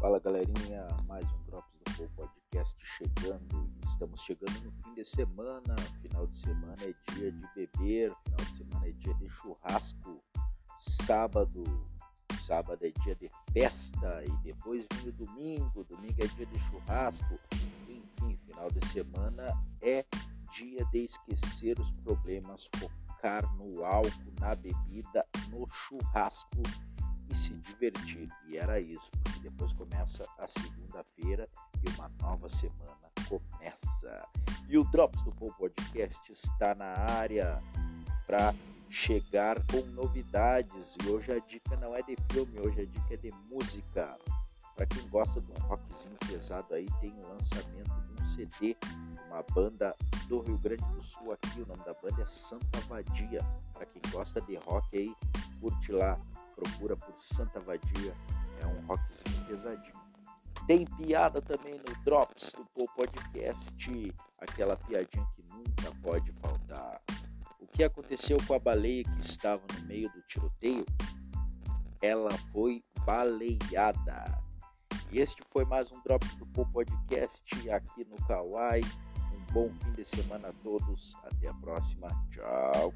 Fala galerinha, mais um Drops do Povo Podcast chegando. Estamos chegando no fim de semana. Final de semana é dia de beber, final de semana é dia de churrasco. Sábado, sábado é dia de festa e depois vem o domingo. Domingo é dia de churrasco. Enfim, final de semana é dia de esquecer os problemas, focar no álcool, na bebida, no churrasco e se divertir. E era isso, porque depois começa a segunda-feira e uma nova semana começa. E o Drops do Povo Podcast está na área para chegar com novidades. E hoje a dica não é de filme, hoje a dica é de música. Para quem gosta de um rockzinho pesado aí, tem o lançamento de um CD, uma banda do Rio Grande do Sul aqui. O nome da banda é Santa Vadia. Para quem gosta de rock aí, curte lá procura por Santa Vadia, é um rockzinho pesadinho. Tem piada também no Drops do Podcast, aquela piadinha que nunca pode faltar. O que aconteceu com a baleia que estava no meio do tiroteio? Ela foi baleada. E este foi mais um Drops do Podcast aqui no Kawaii. Um bom fim de semana a todos. Até a próxima. Tchau.